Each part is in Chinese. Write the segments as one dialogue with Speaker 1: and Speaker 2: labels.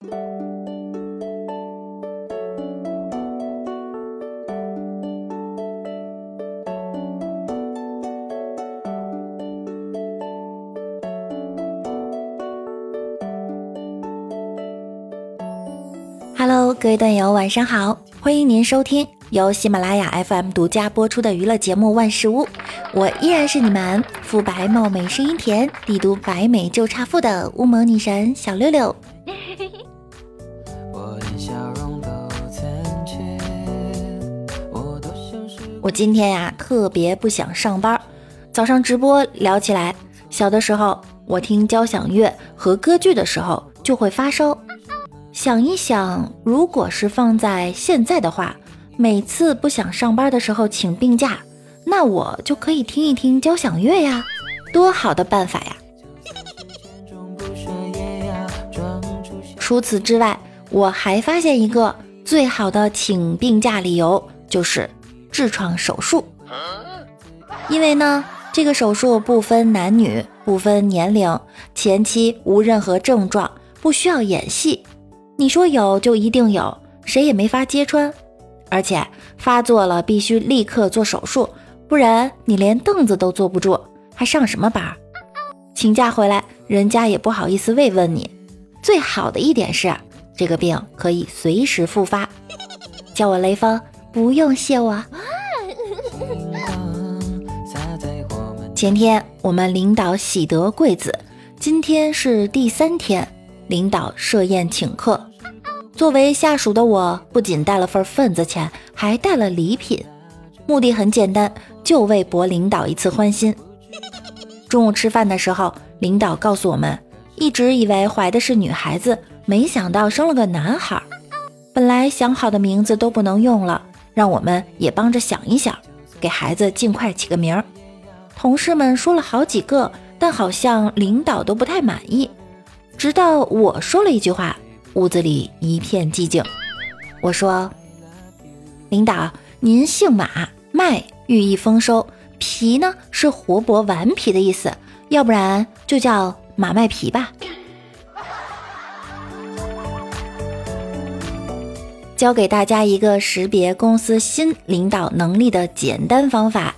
Speaker 1: Hello，各位段友，晚上好！欢迎您收听由喜马拉雅 FM 独家播出的娱乐节目《万事屋》，我依然是你们肤白貌美、声音甜、帝都白美就差富的乌蒙女神小六六。今天呀，特别不想上班。早上直播聊起来，小的时候我听交响乐和歌剧的时候就会发烧。想一想，如果是放在现在的话，每次不想上班的时候请病假，那我就可以听一听交响乐呀，多好的办法呀！除此之外，我还发现一个最好的请病假理由，就是痔疮手术。因为呢，这个手术不分男女，不分年龄，前期无任何症状，不需要演戏。你说有就一定有，谁也没法揭穿。而且发作了必须立刻做手术，不然你连凳子都坐不住，还上什么班？请假回来，人家也不好意思慰问你。最好的一点是，这个病可以随时复发。叫我雷锋，不用谢我。前天我们领导喜得贵子，今天是第三天，领导设宴请客。作为下属的我，不仅带了份份子钱，还带了礼品，目的很简单，就为博领导一次欢心。中午吃饭的时候，领导告诉我们，一直以为怀的是女孩子，没想到生了个男孩。本来想好的名字都不能用了，让我们也帮着想一想，给孩子尽快起个名儿。同事们说了好几个，但好像领导都不太满意。直到我说了一句话。屋子里一片寂静。我说：“领导，您姓马，麦寓意丰收，皮呢是活泼顽皮的意思，要不然就叫马麦皮吧。”教给大家一个识别公司新领导能力的简单方法：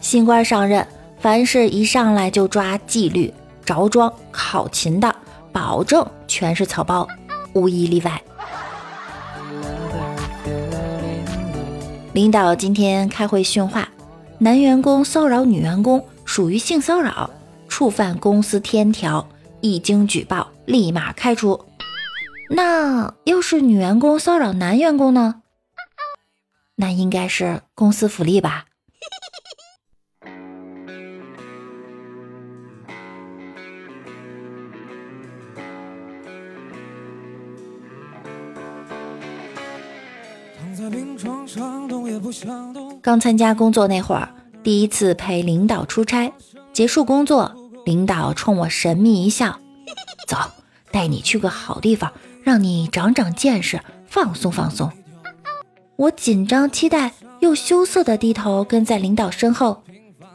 Speaker 1: 新官上任，凡是一上来就抓纪律、着装、考勤的，保证全是草包。无一例外。领导今天开会训话：男员工骚扰女员工属于性骚扰，触犯公司天条，一经举报立马开除。那要是女员工骚扰男员工呢？那应该是公司福利吧。刚参加工作那会儿，第一次陪领导出差，结束工作，领导冲我神秘一笑：“走，带你去个好地方，让你长长见识，放松放松。”我紧张期待又羞涩的低头跟在领导身后，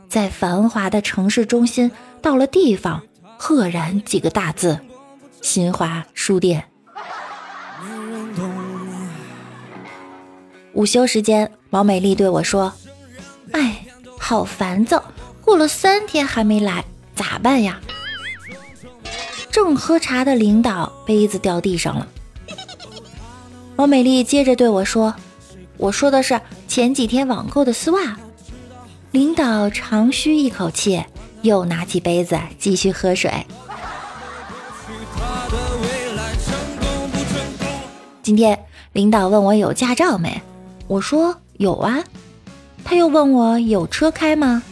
Speaker 1: 在繁华的城市中心，到了地方，赫然几个大字：“新华书店。”午休时间，毛美丽对我说：“哎，好烦躁，过了三天还没来，咋办呀？”正喝茶的领导杯子掉地上了。王美丽接着对我说：“我说的是前几天网购的丝袜。”领导长吁一口气，又拿起杯子继续喝水。今天领导问我有驾照没？我说有啊，他又问我有车开吗？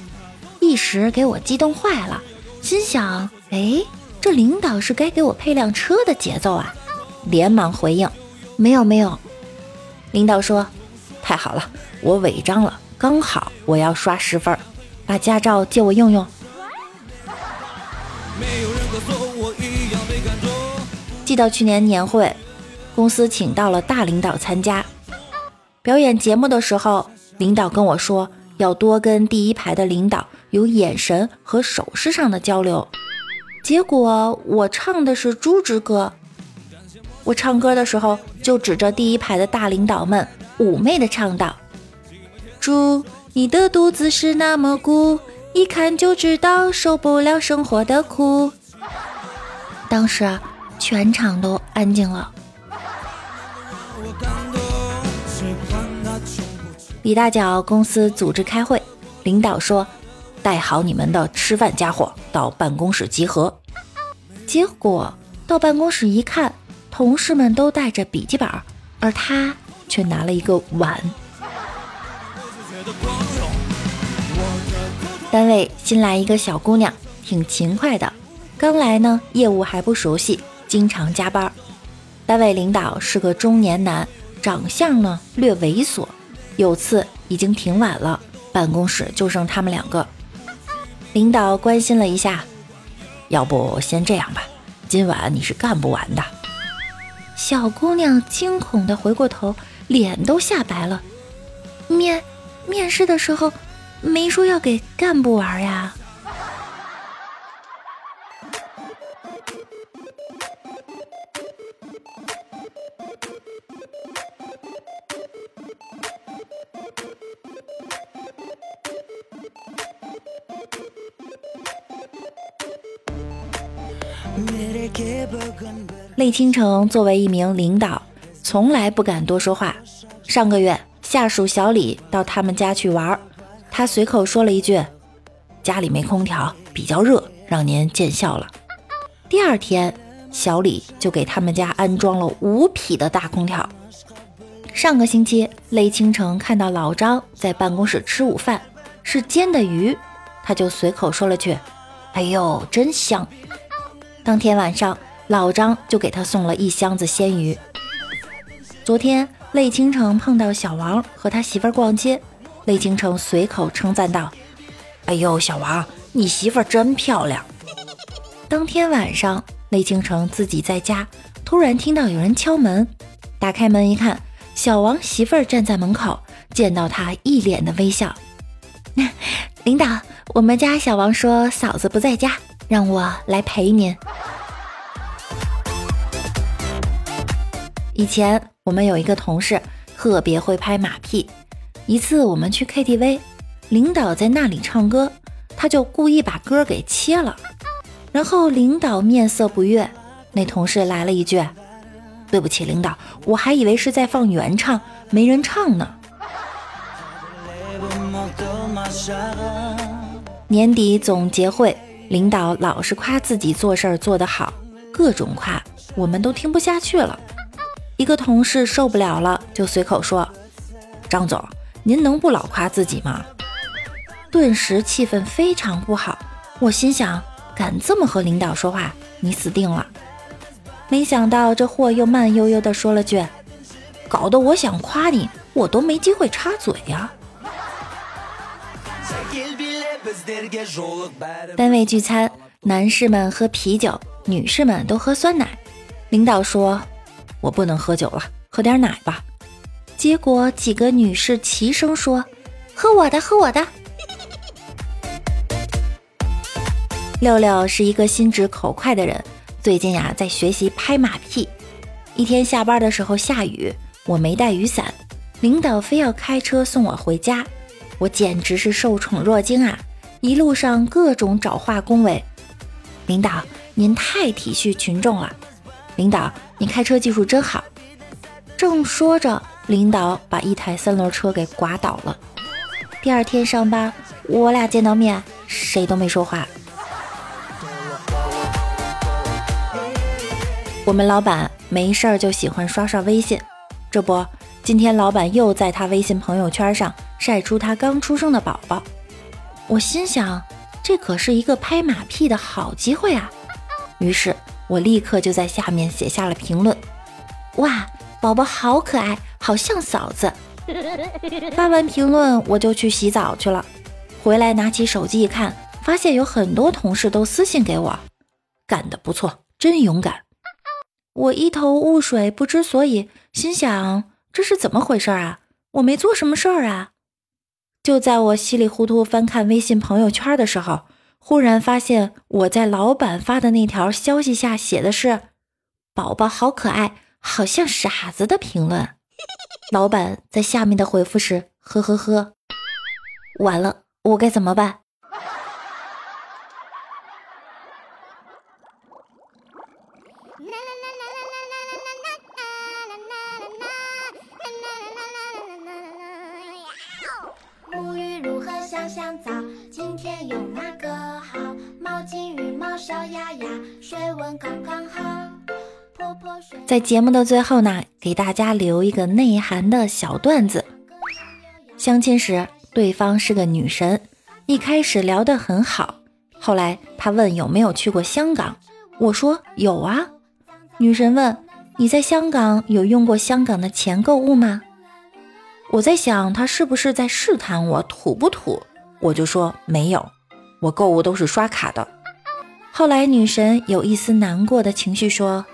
Speaker 1: 一时给我激动坏了，心想：哎，这领导是该给我配辆车的节奏啊！连忙回应：没有没有。领导说：太好了，我违章了，刚好我要刷十分，把驾照借我用用。记得去年年会，公司请到了大领导参加。表演节目的时候，领导跟我说要多跟第一排的领导有眼神和手势上的交流。结果我唱的是《猪之歌》，我唱歌的时候就指着第一排的大领导们，妩媚的唱道：“猪，你的肚子是那么鼓，一看就知道受不了生活的苦。”当时啊，全场都安静了。李大脚公司组织开会，领导说：“带好你们的吃饭家伙到办公室集合。”结果到办公室一看。同事们都带着笔记本，而他却拿了一个碗。单位新来一个小姑娘，挺勤快的。刚来呢，业务还不熟悉，经常加班。单位领导是个中年男，长相呢略猥琐。有次已经挺晚了，办公室就剩他们两个。领导关心了一下，要不先这样吧，今晚你是干不完的。小姑娘惊恐地回过头，脸都吓白了。面面试的时候没说要给干部玩呀。魏倾城作为一名领导，从来不敢多说话。上个月，下属小李到他们家去玩，他随口说了一句：“家里没空调，比较热，让您见笑了。”第二天，小李就给他们家安装了五匹的大空调。上个星期，雷倾城看到老张在办公室吃午饭，是煎的鱼，他就随口说了句：“哎呦，真香。”当天晚上。老张就给他送了一箱子鲜鱼。昨天，泪倾城碰到小王和他媳妇儿逛街，泪倾城随口称赞道：“哎呦，小王，你媳妇儿真漂亮。”当天晚上，泪倾城自己在家，突然听到有人敲门，打开门一看，小王媳妇儿站在门口，见到他一脸的微笑。领导，我们家小王说嫂子不在家，让我来陪您。以前我们有一个同事特别会拍马屁。一次我们去 KTV，领导在那里唱歌，他就故意把歌给切了。然后领导面色不悦，那同事来了一句：“对不起，领导，我还以为是在放原唱，没人唱呢。”年底总结会，领导老是夸自己做事儿做得好，各种夸，我们都听不下去了。一个同事受不了了，就随口说：“张总，您能不老夸自己吗？”顿时气氛非常不好。我心想：敢这么和领导说话，你死定了！没想到这货又慢悠悠地说了句：“搞得我想夸你，我都没机会插嘴呀。”单位聚餐，男士们喝啤酒，女士们都喝酸奶。领导说。我不能喝酒了，喝点奶吧。结果几个女士齐声说：“喝我的，喝我的。”六六是一个心直口快的人，最近呀在学习拍马屁。一天下班的时候下雨，我没带雨伞，领导非要开车送我回家，我简直是受宠若惊啊！一路上各种找话恭维，领导您太体恤群众了。领导，你开车技术真好。正说着，领导把一台三轮车给刮倒了。第二天上班，我俩见到面，谁都没说话。我们老板没事儿就喜欢刷刷微信，这不，今天老板又在他微信朋友圈上晒出他刚出生的宝宝。我心想，这可是一个拍马屁的好机会啊！于是。我立刻就在下面写下了评论：“哇，宝宝好可爱，好像嫂子。”发完评论，我就去洗澡去了。回来拿起手机一看，发现有很多同事都私信给我：“干得不错，真勇敢。”我一头雾水，不知所以，心想这是怎么回事啊？我没做什么事儿啊！就在我稀里糊涂翻看微信朋友圈的时候。忽然发现我在老板发的那条消息下写的是：“宝宝好可爱，好像傻子的评论。老板在下面的回复是呵呵呵。完了，我该怎么办？啦啦啦啦啦啦
Speaker 2: 沐浴乳和香香皂，今天用哪个好？毛巾与毛刷，丫丫，水温刚刚好
Speaker 1: 在节目的最后呢，给大家留一个内涵的小段子。相亲时，对方是个女神，一开始聊得很好，后来她问有没有去过香港，我说有啊。女神问你在香港有用过香港的钱购物吗？我在想他是不是在试探我土不土，我就说没有，我购物都是刷卡的。后来女神有一丝难过的情绪说。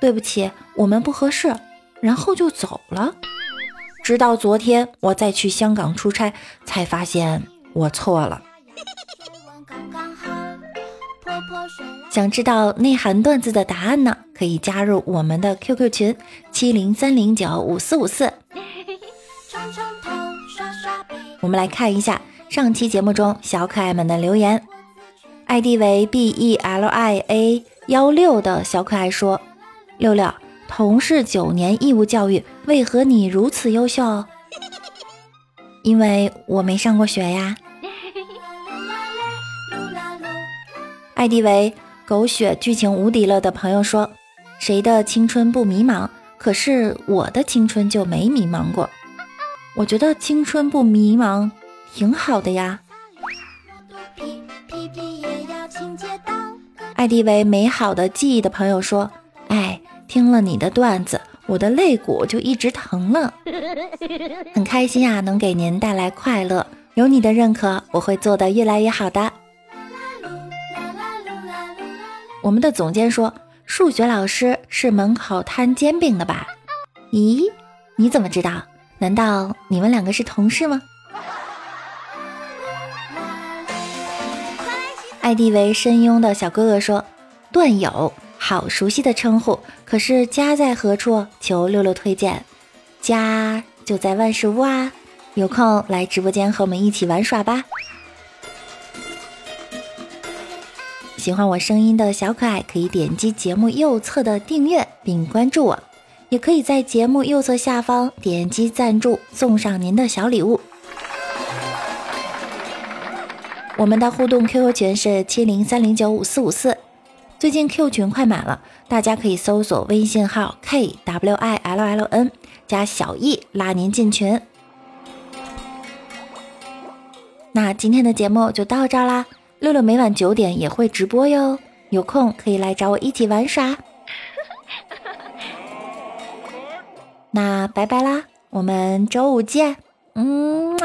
Speaker 1: 对不起，我们不合适，然后就走了。直到昨天我再去香港出差，才发现我错了。想知道内涵段子的答案呢？可以加入我们的 QQ 群七零三零九五四五四。我们来看一下上期节目中小可爱们的留言。ID 为 B E L I A 幺六的小可爱说。六六，同是九年义务教育，为何你如此优秀？因为我没上过学呀。艾迪为狗血剧情无敌了的朋友说：“谁的青春不迷茫？可是我的青春就没迷茫过。我觉得青春不迷茫挺好的呀。”艾迪为美好的记忆的朋友说：“哎。”听了你的段子，我的肋骨就一直疼了，很开心啊，能给您带来快乐。有你的认可，我会做得越来越好的。我们的总监说，数学老师是门口摊煎饼的吧？咦，你怎么知道？难道你们两个是同事吗？艾迪为深拥的小哥哥说，段友。好熟悉的称呼，可是家在何处？求六六推荐。家就在万事屋啊，有空来直播间和我们一起玩耍吧。喜欢我声音的小可爱，可以点击节目右侧的订阅并关注我，也可以在节目右侧下方点击赞助，送上您的小礼物。我们的互动 QQ 群是七零三零九五四五四。最近 Q 群快满了，大家可以搜索微信号 k w i l l n 加小易拉您进群。那今天的节目就到这儿啦，六六每晚九点也会直播哟，有空可以来找我一起玩耍。那拜拜啦，我们周五见，嗯。